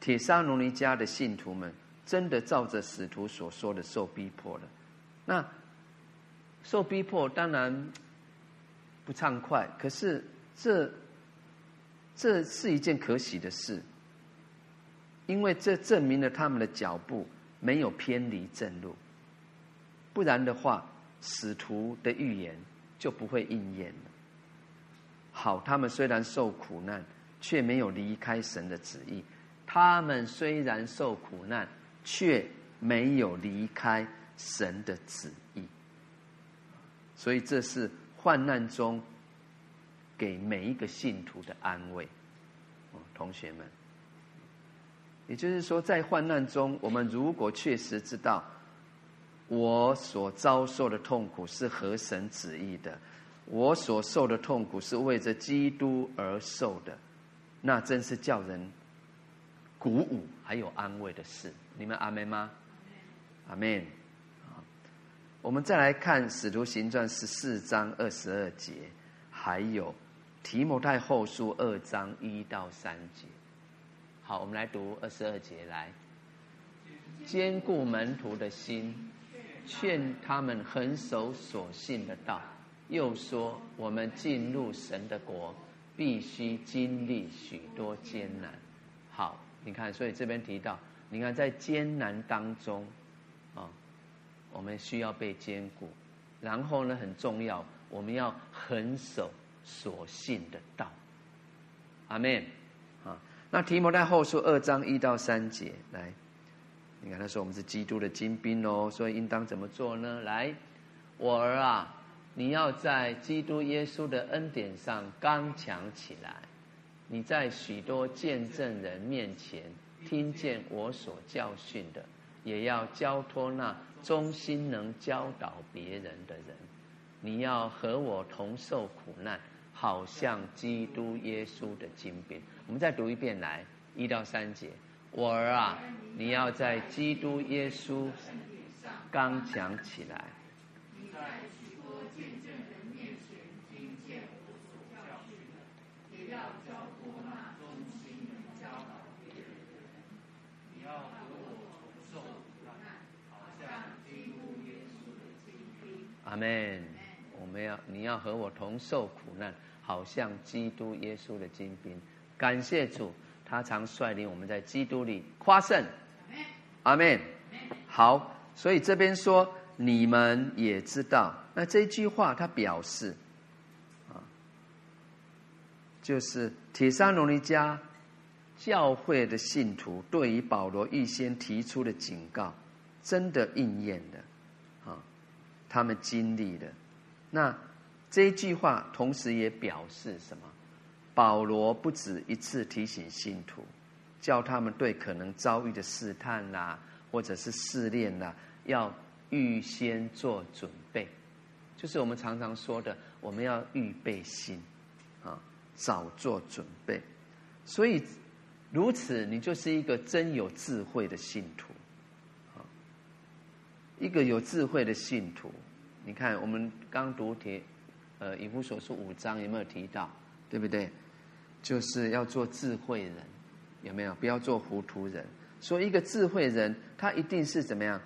Speaker 1: 铁沙罗尼迦的信徒们真的照着使徒所说的受逼迫了。那受逼迫当然不畅快，可是这这是一件可喜的事，因为这证明了他们的脚步没有偏离正路。不然的话，使徒的预言就不会应验了。好，他们虽然受苦难，却没有离开神的旨意；他们虽然受苦难，却没有离开神的旨意。所以，这是患难中给每一个信徒的安慰。哦，同学们，也就是说，在患难中，我们如果确实知道。我所遭受的痛苦是合神旨意的，我所受的痛苦是为着基督而受的，那真是叫人鼓舞还有安慰的事。你们阿门吗？阿门。我们再来看《使徒行传》十四章二十二节，还有《提摩太后书》二章一到三节。好，我们来读二十二节，来坚固门徒的心。劝他们恒守所信的道，又说：我们进入神的国，必须经历许多艰难。好，你看，所以这边提到，你看在艰难当中，啊，我们需要被坚固。然后呢，很重要，我们要恒守所信的道。阿门。啊，那提摩太后书二章一到三节，来。你看，他说我们是基督的精兵哦，所以应当怎么做呢？来，我儿啊，你要在基督耶稣的恩典上刚强起来。你在许多见证人面前听见我所教训的，也要交托那忠心能教导别人的人。你要和我同受苦难，好像基督耶稣的精兵。我们再读一遍，来，一到三节。我儿啊，你要在基督耶稣刚强起来。你在许多见证人面前听见我所教训的，也要交托那忠心能教导别人的人。你要和我同受苦难，好像基督耶稣的精兵。阿门。我们要，你要和我同受苦难，好像基督耶稣的精兵。感谢主，他常率领我们在基督里夸胜。阿门。好，所以这边说你们也知道，那这句话他表示啊，就是帖撒罗尼加教会的信徒对于保罗预先提出的警告，真的应验了，他们经历的。那这一句话同时也表示什么？保罗不止一次提醒信徒，叫他们对可能遭遇的试探呐、或者是试炼呐，要预先做准备。就是我们常常说的，我们要预备心，啊，早做准备。所以如此，你就是一个真有智慧的信徒，一个有智慧的信徒。你看，我们刚读题，呃，以弗所书五章有没有提到？对不对？就是要做智慧人，有没有？不要做糊涂人。说一个智慧人，他一定是怎么样？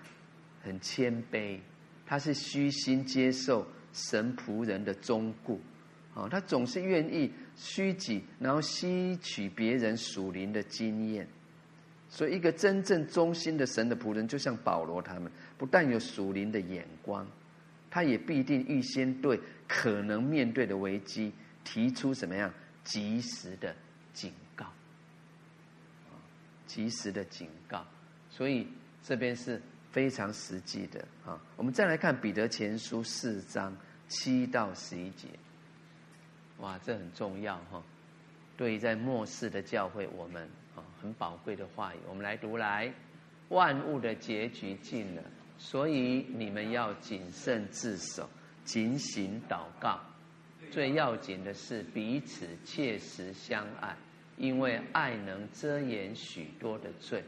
Speaker 1: 很谦卑，他是虚心接受神仆人的忠固，啊，他总是愿意虚己，然后吸取别人属灵的经验。所以，一个真正忠心的神的仆人，就像保罗他们，不但有属灵的眼光，他也必定预先对可能面对的危机提出什么样？及时的警告，及时的警告，所以这边是非常实际的啊。我们再来看彼得前书四章七到十一节，哇，这很重要哈。对于在末世的教会，我们啊很宝贵的话语，我们来读来。万物的结局近了，所以你们要谨慎自守，警醒祷告。最要紧的是彼此切实相爱，因为爱能遮掩许多的罪。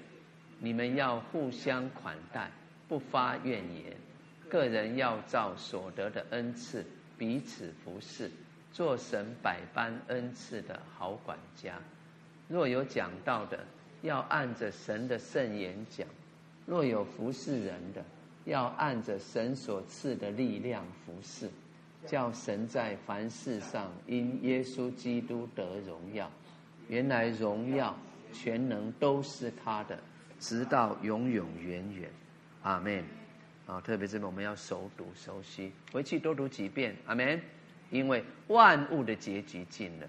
Speaker 1: 你们要互相款待，不发怨言。个人要照所得的恩赐彼此服侍，做神百般恩赐的好管家。若有讲道的，要按着神的圣言讲；若有服侍人的，要按着神所赐的力量服侍。叫神在凡事上因耶稣基督得荣耀，原来荣耀全能都是他的，直到永永远远。阿门。啊，特别这边我们要熟读熟悉，回去多读几遍。阿门。因为万物的结局近了。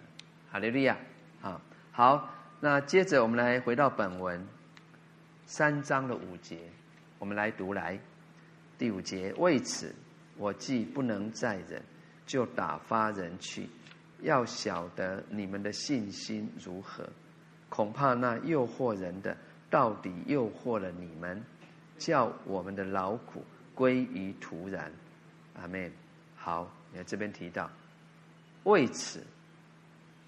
Speaker 1: 哈利路亚。啊，好，那接着我们来回到本文三章的五节，我们来读来第五节，为此。我既不能再忍，就打发人去，要晓得你们的信心如何。恐怕那诱惑人的，到底诱惑了你们，叫我们的劳苦归于徒然。阿门。好，你看这边提到，为此，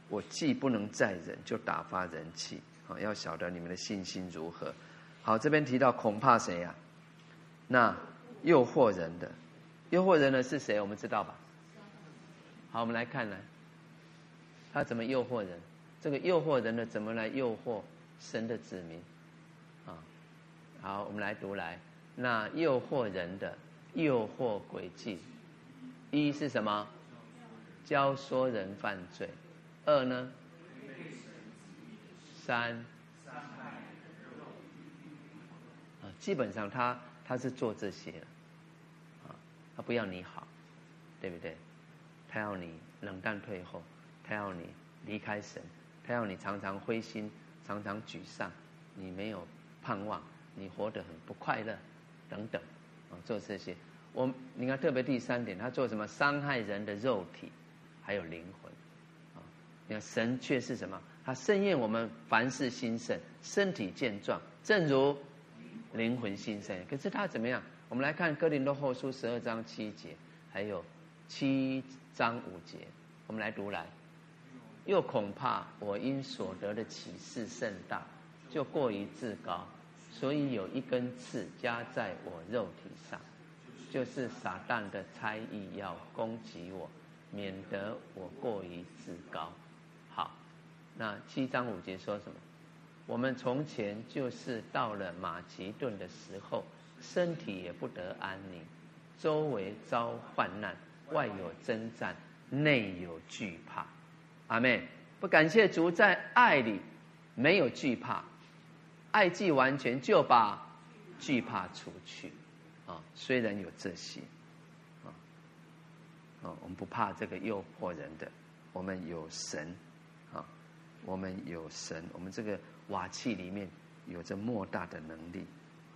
Speaker 1: 我既不能再忍，就打发人去。好，要晓得你们的信心如何。好，这边提到恐怕谁呀、那诱惑人的。诱惑人的是谁？我们知道吧？好，我们来看来，他怎么诱惑人？这个诱惑人的怎么来诱惑神的子民？啊，好，我们来读来。那诱惑人的诱惑诡计，一是什么？教唆人犯罪。二呢？三啊，基本上他他是做这些。啊他不要你好，对不对？他要你冷淡退后，他要你离开神，他要你常常灰心，常常沮丧，你没有盼望，你活得很不快乐，等等，啊，做这些。我你看，特别第三点，他做什么？伤害人的肉体，还有灵魂，啊，你看神却是什么？他盛宴我们凡事兴盛，身体健壮，正如灵魂新生。可是他怎么样？我们来看哥林多后书十二章七节，还有七章五节，我们来读来。又恐怕我因所得的启示甚大，就过于自高，所以有一根刺加在我肉体上，就是撒旦的猜疑要攻击我，免得我过于自高。好，那七章五节说什么？我们从前就是到了马其顿的时候。身体也不得安宁，周围遭患难，外有征战，内有惧怕。阿妹。不感谢主，在爱里没有惧怕，爱既完全，就把惧怕除去。啊，虽然有这些，啊，啊，我们不怕这个诱惑人的，我们有神，我们有神，我们这个瓦器里面有着莫大的能力。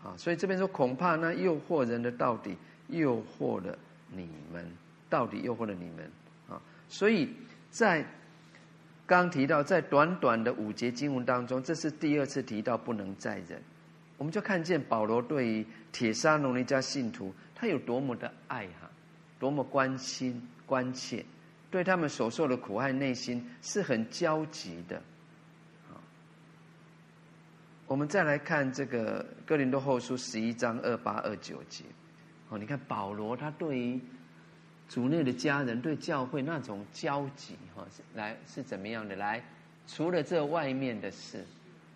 Speaker 1: 啊，所以这边说，恐怕那诱惑人的到底诱惑了你们，到底诱惑了你们啊！所以在刚提到，在短短的五节经文当中，这是第二次提到不能再忍，我们就看见保罗对于帖撒罗尼家信徒，他有多么的爱哈，多么关心关切，对他们所受的苦害，内心是很焦急的。我们再来看这个哥林多后书十一章二八二九节，哦，你看保罗他对于主内的家人、对教会那种焦急，哈，来是怎么样的？来，除了这外面的事，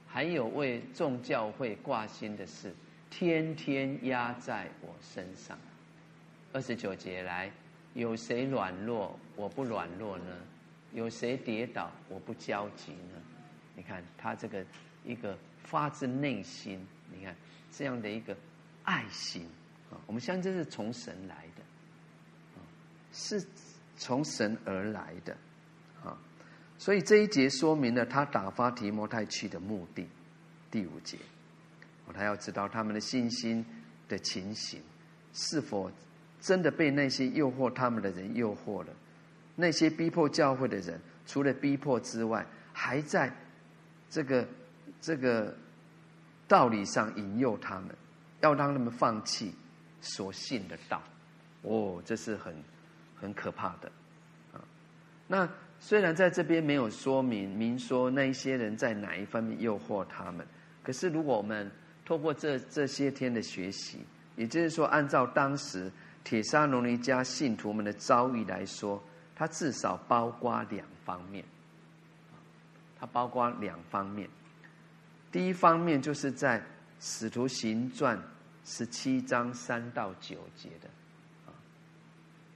Speaker 1: 还有为众教会挂心的事，天天压在我身上。二十九节来，有谁软弱，我不软弱呢？有谁跌倒，我不焦急呢？你看他这个一个。发自内心，你看这样的一个爱心啊，我们相信这是从神来的，是从神而来的啊。所以这一节说明了他打发提摩太去的目的。第五节，他要知道他们的信心的情形，是否真的被那些诱惑他们的人诱惑了？那些逼迫教会的人，除了逼迫之外，还在这个。这个道理上引诱他们，要让他们放弃所信的道，哦，这是很很可怕的啊。那虽然在这边没有说明明说那一些人在哪一方面诱惑他们，可是如果我们透过这这些天的学习，也就是说，按照当时帖撒罗尼迦信徒们的遭遇来说，它至少包括两方面，它包括两方面。第一方面就是在《使徒行传》十七章三到九节的，啊，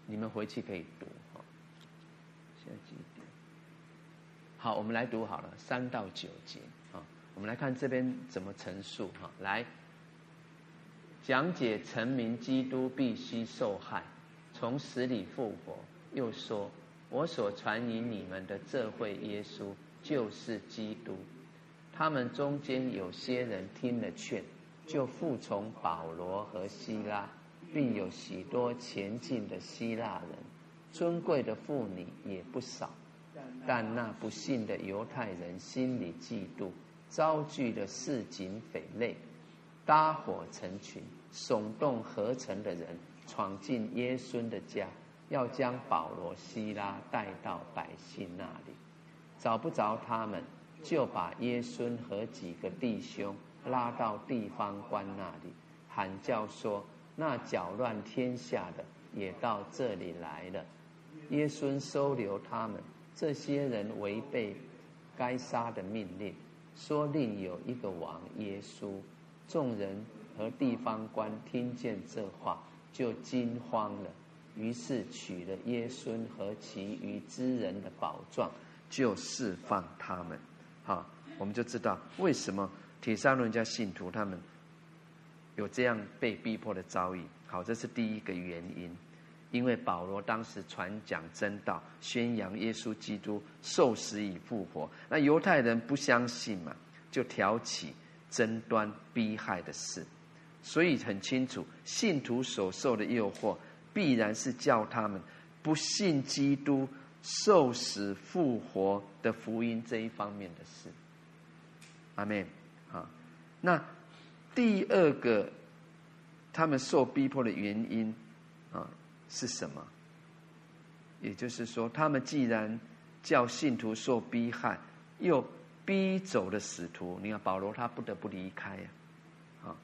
Speaker 1: 你们回去可以读哈。现在几点？好，我们来读好了，三到九节啊。我们来看这边怎么陈述哈。来讲解陈明基督必须受害，从死里复活。又说，我所传与你们的这位耶稣，就是基督。他们中间有些人听了劝，就服从保罗和希拉，并有许多前进的希腊人，尊贵的妇女也不少。但那不信的犹太人心里嫉妒，招聚了市井匪类，搭伙成群，耸动合成的人，闯进耶稣的家，要将保罗、西拉带到百姓那里，找不着他们。就把耶稣和几个弟兄拉到地方官那里，喊叫说：“那搅乱天下的也到这里来了。”耶稣收留他们。这些人违背该杀的命令，说另有一个王耶稣。众人和地方官听见这话，就惊慌了。于是取了耶稣和其余之人的宝状，就释放他们。好，我们就知道为什么帖撒罗尼迦信徒他们有这样被逼迫的遭遇。好，这是第一个原因，因为保罗当时传讲真道，宣扬耶稣基督受死已复活，那犹太人不相信嘛，就挑起争端逼害的事。所以很清楚，信徒所受的诱惑，必然是叫他们不信基督。受死复活的福音这一方面的事，阿门。啊，那第二个他们受逼迫的原因啊是什么？也就是说，他们既然叫信徒受逼害，又逼走的使徒，你看保罗他不得不离开呀。啊，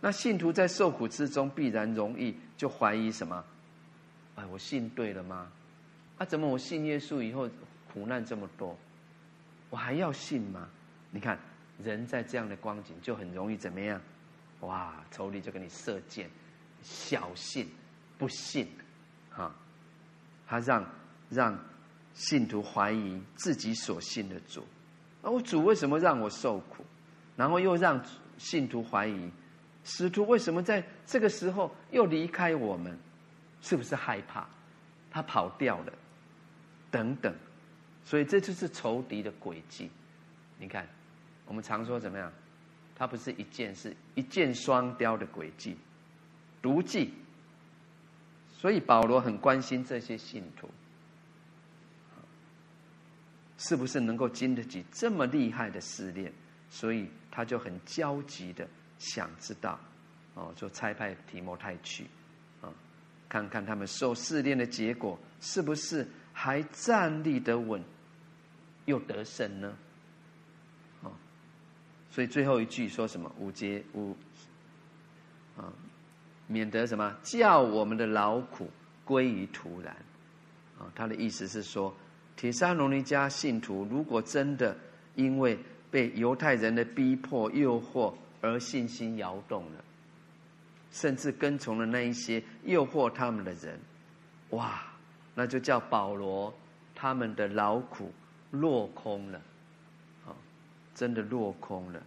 Speaker 1: 那信徒在受苦之中，必然容易就怀疑什么？哎，我信对了吗？啊，怎么我信耶稣以后苦难这么多，我还要信吗？你看，人在这样的光景就很容易怎么样？哇，仇敌就给你射箭，小信不信，哈，他让让信徒怀疑自己所信的主，啊，我主为什么让我受苦？然后又让信徒怀疑，使徒为什么在这个时候又离开我们？是不是害怕？他跑掉了？等等，所以这就是仇敌的诡计。你看，我们常说怎么样？他不是一箭，是一箭双雕的诡计，毒计。所以保罗很关心这些信徒，是不是能够经得起这么厉害的试炼？所以他就很焦急的想知道，哦，就差派提摩太去，啊，看看他们受试炼的结果是不是还站立得稳，又得胜呢？啊，所以最后一句说什么？五节五，啊。免得什么叫我们的劳苦归于徒然，啊，他的意思是说，铁沙罗尼迦信徒如果真的因为被犹太人的逼迫诱惑而信心摇动了，甚至跟从了那一些诱惑他们的人，哇，那就叫保罗他们的劳苦落空了，啊，真的落空了。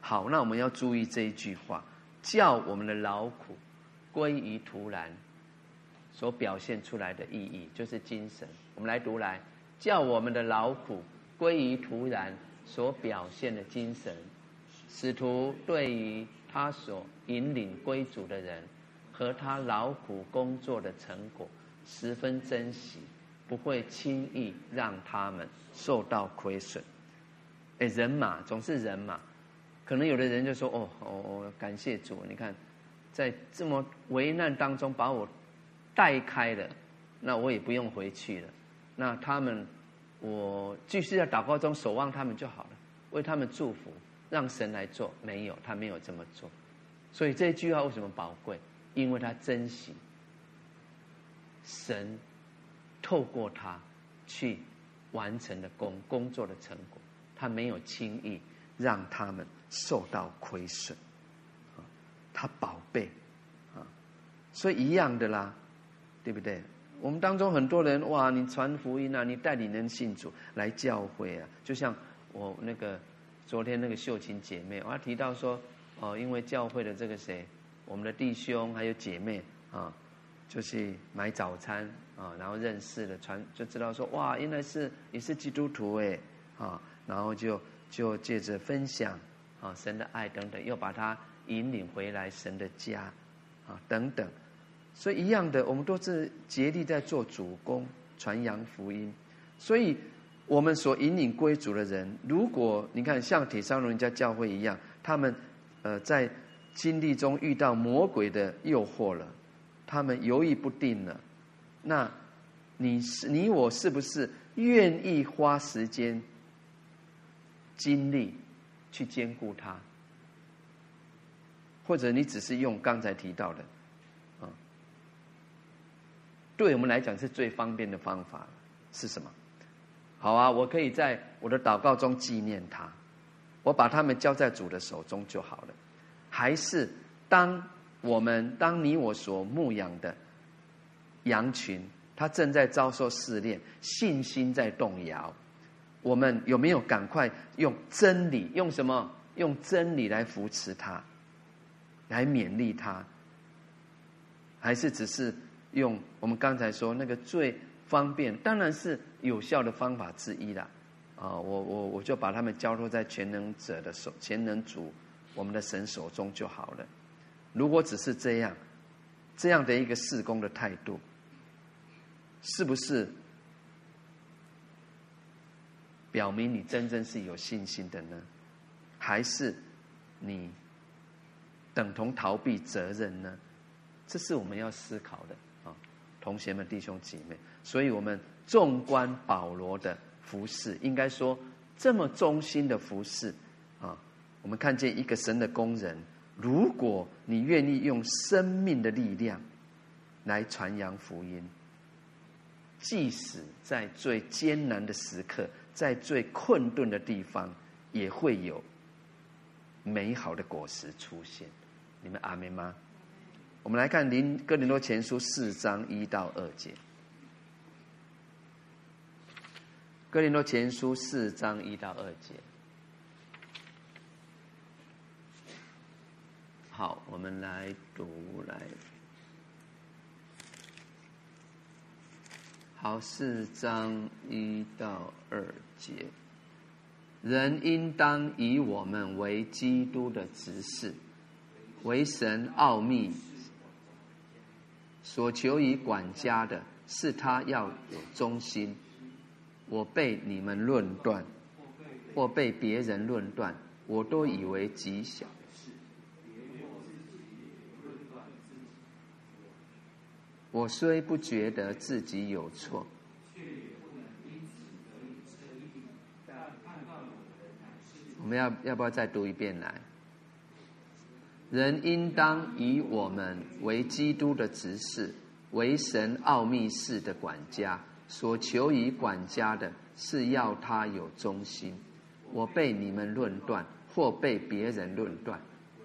Speaker 1: 好，那我们要注意这一句话。叫我们的劳苦归于徒然，所表现出来的意义就是精神。我们来读来，叫我们的劳苦归于徒然，所表现的精神。使徒对于他所引领归主的人和他劳苦工作的成果十分珍惜，不会轻易让他们受到亏损。哎，人嘛，总是人嘛。可能有的人就说：“，哦，哦，感谢主！你看，在这么危难当中把我带开了，那我也不用回去了。那他们，我继续在祷告中守望他们就好了，为他们祝福，让神来做。没有，他没有这么做。所以这句话为什么宝贵？因为他珍惜神透过他去完成的工工作的成果，他没有轻易让他们。”受到亏损，他宝贝，啊，所以一样的啦，对不对？我们当中很多人哇，你传福音啊，你带领人信主来教会啊，就像我那个昨天那个秀琴姐妹，我提到说，哦，因为教会的这个谁，我们的弟兄还有姐妹啊，就去买早餐啊，然后认识了传，就知道说哇，原来是你是基督徒哎，啊，然后就就借着分享。啊，神的爱等等，又把他引领回来神的家，啊，等等，所以一样的，我们都是竭力在做主工，传扬福音。所以，我们所引领归主的人，如果你看像帖撒罗尼迦教会一样，他们呃在经历中遇到魔鬼的诱惑了，他们犹豫不定了，那你是你我是不是愿意花时间精力？去兼顾他，或者你只是用刚才提到的，对我们来讲是最方便的方法是什么？好啊，我可以在我的祷告中纪念他，我把他们交在主的手中就好了。还是当我们当你我所牧养的羊群，他正在遭受试炼，信心在动摇。我们有没有赶快用真理？用什么？用真理来扶持他，来勉励他？还是只是用我们刚才说那个最方便，当然是有效的方法之一啦。啊，我我我就把他们交托在全能者的手，全能主我们的神手中就好了。如果只是这样，这样的一个事工的态度，是不是？表明你真正是有信心的呢，还是你等同逃避责任呢？这是我们要思考的，同学们、弟兄姐妹。所以，我们纵观保罗的服饰，应该说这么忠心的服饰啊，我们看见一个神的工人，如果你愿意用生命的力量来传扬福音，即使在最艰难的时刻。在最困顿的地方，也会有美好的果实出现。你们阿们吗？我们来看林哥林多前书四章一到二节。哥林多前书四章一到二节。好，我们来读来。好，四章一到二节，人应当以我们为基督的执事，为神奥秘所求于管家的，是他要有忠心。我被你们论断，或被别人论断，我都以为极小。我虽不觉得自己有错，我们要要不要再读一遍来？人应当以我们为基督的执事，为神奥秘事的管家。所求以管家的，是要他有忠心。我被你们论断，或被别人论断，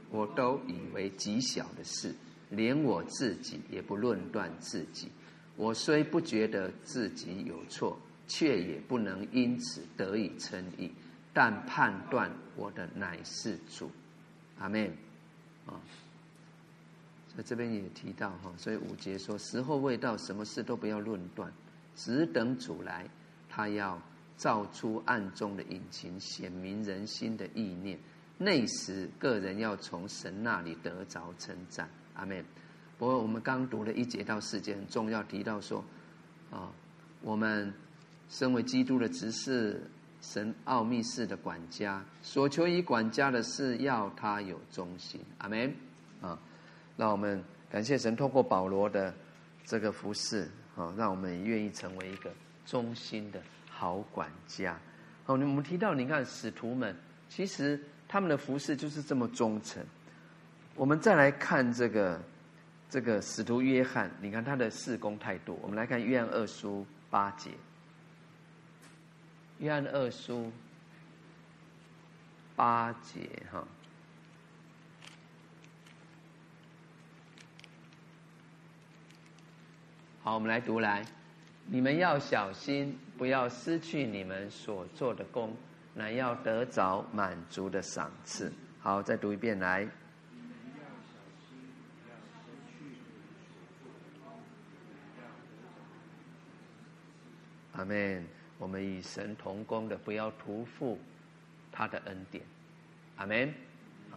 Speaker 1: 我都以为极小的事。连我自己也不论断自己，我虽不觉得自己有错，却也不能因此得以称义。但判断我的乃是主，阿门。啊，所以这边也提到哈，所以五节说：时候未到，什么事都不要论断，只等主来，他要照出暗中的隐情，显明人心的意念。那时，个人要从神那里得着称赞。阿门。不过我们刚读了一节到四节，很重要，提到说，啊，我们身为基督的执事，神奥秘事的管家，所求以管家的是要他有忠心。阿门。啊，让我们感谢神，透过保罗的这个服侍，啊，让我们愿意成为一个忠心的好管家。好，我们提到，你看使徒们，其实他们的服侍就是这么忠诚。我们再来看这个这个使徒约翰，你看他的事工态度。我们来看约翰二书八节，约翰二书八节哈。好，我们来读来，你们要小心，不要失去你们所做的工，乃要得着满足的赏赐。好，再读一遍来。阿门。我们与神同工的，不要辜负他的恩典。阿门。啊，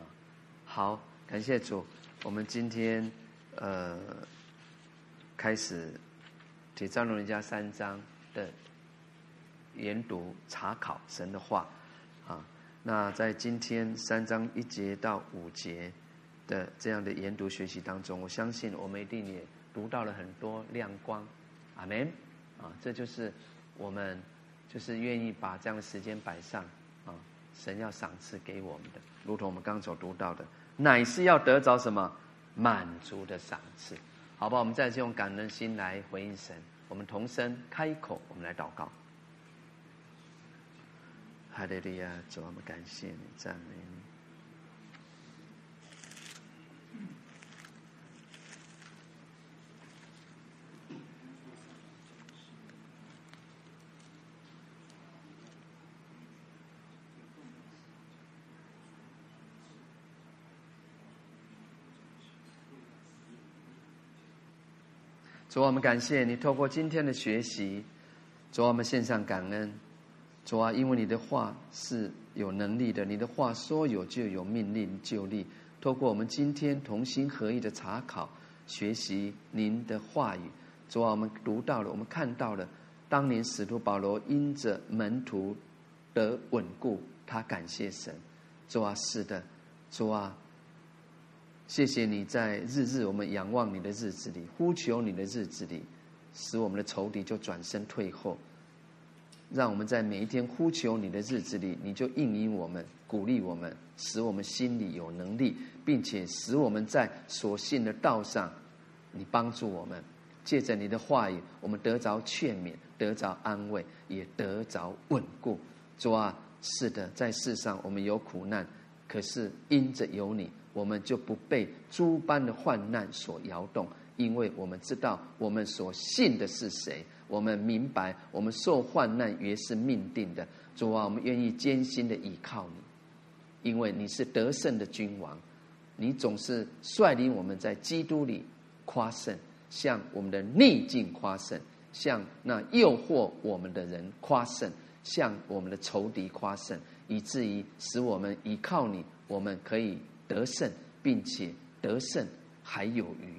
Speaker 1: 好，感谢主。我们今天呃开始《帖撒罗尼迦三章》的研读查考神的话啊。那在今天三章一节到五节的这样的研读学习当中，我相信我们一定也读到了很多亮光。阿门。啊，这就是。我们就是愿意把这样的时间摆上啊，神要赏赐给我们的，如同我们刚所读到的，乃是要得着什么满足的赏赐，好吧？我们再次用感恩心来回应神，我们同声开口，我们来祷告。哈利路亚，主，我们感谢你，赞美你。主，我们感谢你，透过今天的学习，主，我们献上感恩。主啊，因为你的话是有能力的，你的话说有就有，命令就立。透过我们今天同心合意的查考学习您的话语，主啊，我们读到了，我们看到了，当年使徒保罗因着门徒的稳固，他感谢神。主啊，是的，主啊。谢谢你在日日我们仰望你的日子里，呼求你的日子里，使我们的仇敌就转身退后。让我们在每一天呼求你的日子里，你就应允我们，鼓励我们，使我们心里有能力，并且使我们在所信的道上，你帮助我们。借着你的话语，我们得着劝勉，得着安慰，也得着稳固。主啊，是的，在世上我们有苦难，可是因着有你。我们就不被诸般的患难所摇动，因为我们知道我们所信的是谁，我们明白我们受患难原是命定的。主啊，我们愿意艰辛的依靠你，因为你是得胜的君王，你总是率领我们在基督里夸胜，向我们的逆境夸胜，向那诱惑我们的人夸胜，向我们的仇敌夸胜，以至于使我们依靠你，我们可以得胜，并且得胜还有余。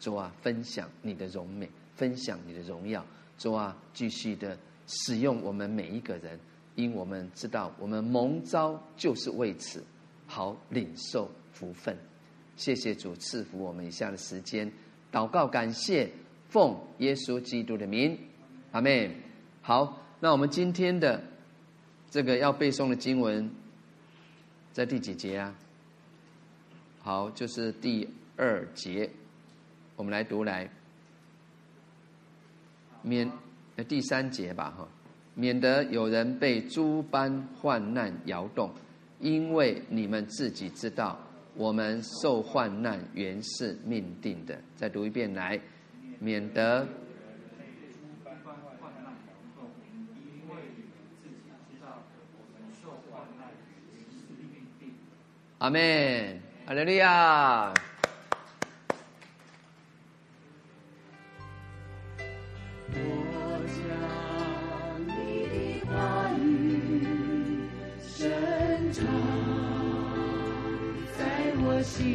Speaker 1: 主啊，分享你的荣美，分享你的荣耀。主啊，继续的使用我们每一个人，因我们知道我们蒙召就是为此，好领受福分。谢谢主赐福我们以下的时间，祷告感谢，奉耶稣基督的名，阿门。好，那我们今天的这个要背诵的经文在第几节啊？好，就是第二节。我们来读来，免呃第三节吧哈，免得有人被诸般患难摇动，因为你们自己知道，我们受患难原是命定的。再读一遍来，免得阿门，阿德利亚我将你的话语在我心。